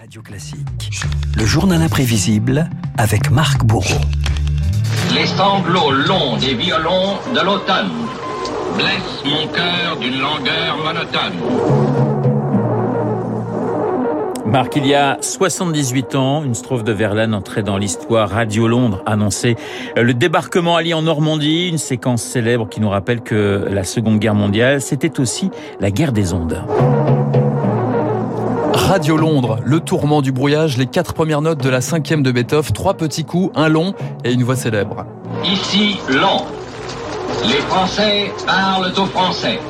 Radio Classique, le journal imprévisible avec Marc Bourreau. Les sanglots longs des violons de l'automne blessent mon cœur d'une langueur monotone. Marc, il y a 78 ans, une strophe de Verlaine entrait dans l'histoire. Radio Londres annonçait le débarquement allié en Normandie, une séquence célèbre qui nous rappelle que la Seconde Guerre mondiale, c'était aussi la guerre des ondes. Radio Londres, le tourment du brouillage, les quatre premières notes de la cinquième de Beethoven, trois petits coups, un long et une voix célèbre. Ici, long. Les Français parlent aux Français.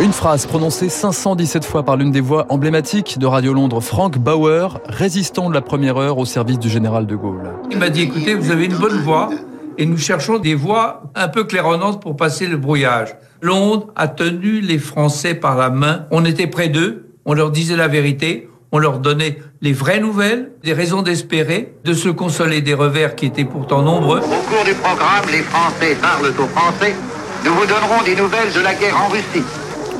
Une phrase prononcée 517 fois par l'une des voix emblématiques de Radio Londres, Frank Bauer, résistant de la première heure au service du général de Gaulle. Il m'a dit, écoutez, vous avez une bonne voix et nous cherchons des voix un peu claironnantes pour passer le brouillage. Londres a tenu les Français par la main. On était près d'eux, on leur disait la vérité, on leur donnait les vraies nouvelles, des raisons d'espérer, de se consoler des revers qui étaient pourtant nombreux. Au cours du programme, les Français parlent aux Français. Nous vous donnerons des nouvelles de la guerre en Russie.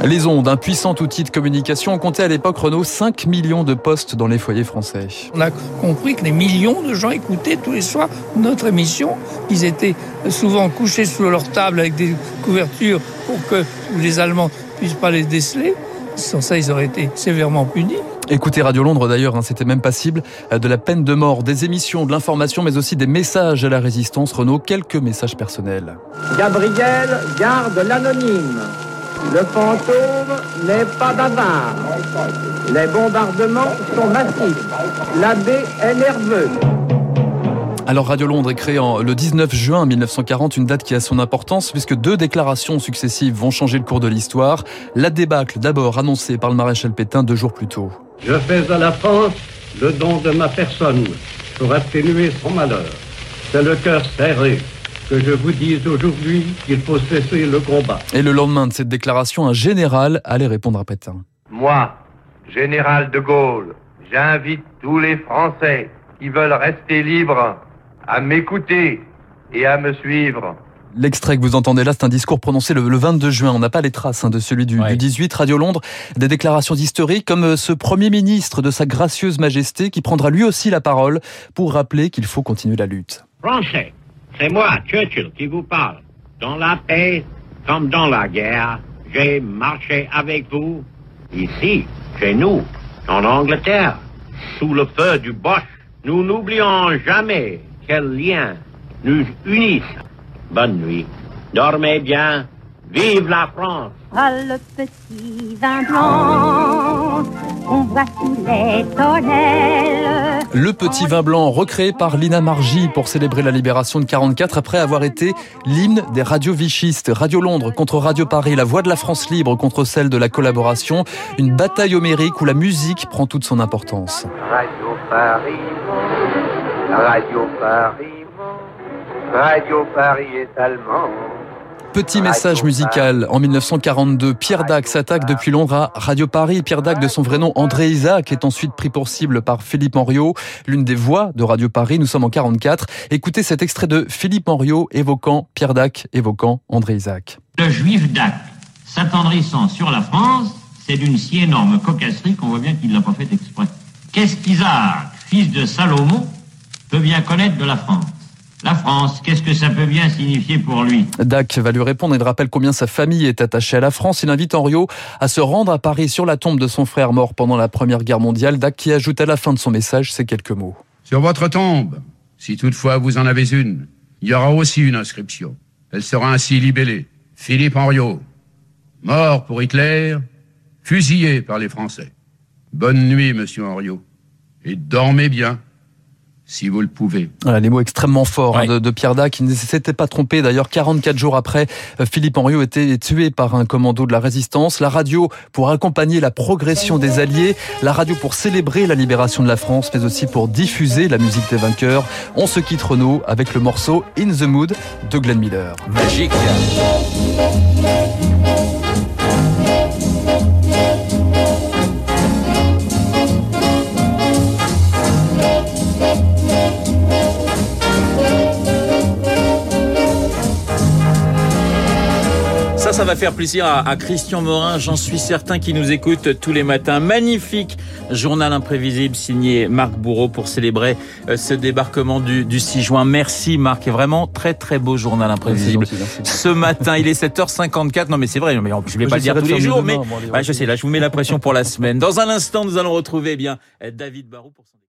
Les ondes, un puissant outil de communication, ont compté à l'époque Renault 5 millions de postes dans les foyers français. On a compris que des millions de gens écoutaient tous les soirs notre émission. Ils étaient souvent couchés sous leur table avec des couvertures pour que les Allemands puissent pas les déceler. Sans ça, ils auraient été sévèrement punis. Écoutez Radio Londres d'ailleurs, hein, c'était même passible de la peine de mort, des émissions, de l'information, mais aussi des messages à la résistance. Renault, quelques messages personnels. Gabriel garde l'anonyme. Le fantôme n'est pas bavard. Les bombardements sont massifs. L'abbé est nerveux. Alors Radio Londres est créée en, le 19 juin 1940, une date qui a son importance puisque deux déclarations successives vont changer le cours de l'histoire. La débâcle d'abord annoncée par le maréchal Pétain deux jours plus tôt. Je fais à la France le don de ma personne pour atténuer son malheur. C'est le cœur serré que je vous dise aujourd'hui qu'il faut cesser le combat. Et le lendemain de cette déclaration, un général allait répondre à Pétain. Moi, général de Gaulle, j'invite tous les Français qui veulent rester libres à m'écouter et à me suivre. L'extrait que vous entendez là, c'est un discours prononcé le, 22 juin. On n'a pas les traces hein, de celui du, Ouais. du 18. Radio Londres, des déclarations historiques comme euh, ce Premier ministre de Sa Gracieuse Majesté qui prendra lui aussi la parole pour rappeler qu'il faut continuer la lutte. Français, c'est moi, Churchill, qui vous parle. Dans la paix comme dans la guerre, j'ai marché avec vous, ici, chez nous, en Angleterre, sous le feu du Bosch. Nous n'oublions jamais quels liens nous unissent. Bonne nuit. Dormez bien. Vive la France. Ah, le petit vin blanc qu'on voit sous les tonnelles. Le petit vin blanc recréé par Lina Margy pour célébrer la libération de 44 après avoir été l'hymne des radios vichistes. Radio Londres contre Radio Paris, la voix de la France libre contre celle de la collaboration. Une bataille homérique où la musique prend toute son importance. Radio Paris, Radio Paris, Radio Paris est allemand. Petit message musical. En 1942, Pierre Dac s'attaque depuis Londres à Radio Paris. Pierre Dac, de son vrai nom André Isaac, est ensuite pris pour cible par Philippe Henriot, l'une des voix de Radio Paris. Nous sommes en 44. Écoutez cet extrait de Philippe Henriot évoquant Pierre Dac, évoquant André Isaac. Le juif d'Ac, s'attendrissant sur la France, c'est d'une si énorme cocasserie qu'on voit bien qu'il ne l'a pas fait exprès. Qu'est-ce qu'Isaac, fils de Salomon, peut bien connaître de la France? La France, qu'est-ce que ça peut bien signifier pour lui Dac va lui répondre et il rappelle combien sa famille est attachée à la France. Il invite Henriot à se rendre à Paris sur la tombe de son frère mort pendant la Première Guerre mondiale. Dac qui ajoute à la fin de son message ces quelques mots. Sur votre tombe, si toutefois vous en avez une, il y aura aussi une inscription. Elle sera ainsi libellée. Philippe Henriot, mort pour Hitler, fusillé par les Français. Bonne nuit, monsieur Henriot. Et dormez bien, si vous le pouvez. Voilà, les mots extrêmement forts hein, de, de Pierre Dac, qui ne s'était pas trompé. D'ailleurs, 44 jours après, euh, Philippe Henriot était tué par un commando de la résistance. La radio pour accompagner la progression des Alliés, la radio pour célébrer la libération de la France, mais aussi pour diffuser la musique des vainqueurs. On se quitte Renault avec le morceau In the Mood de Glenn Miller. Magique. Ça, va faire plaisir à, à Christian Morin, j'en suis certain, qui nous écoute tous les matins. Magnifique Journal imprévisible signé Marc Bourreau pour célébrer euh, ce débarquement du, du 6 juin. Merci Marc, et vraiment très très beau journal imprévisible. Ce matin, il est 7h54. Non mais c'est vrai, mais je ne vais pas le dire tous les jours, mais ouais, je sais, là je vous mets la pression pour la semaine. Dans un instant, nous allons retrouver eh bien David Barou pour son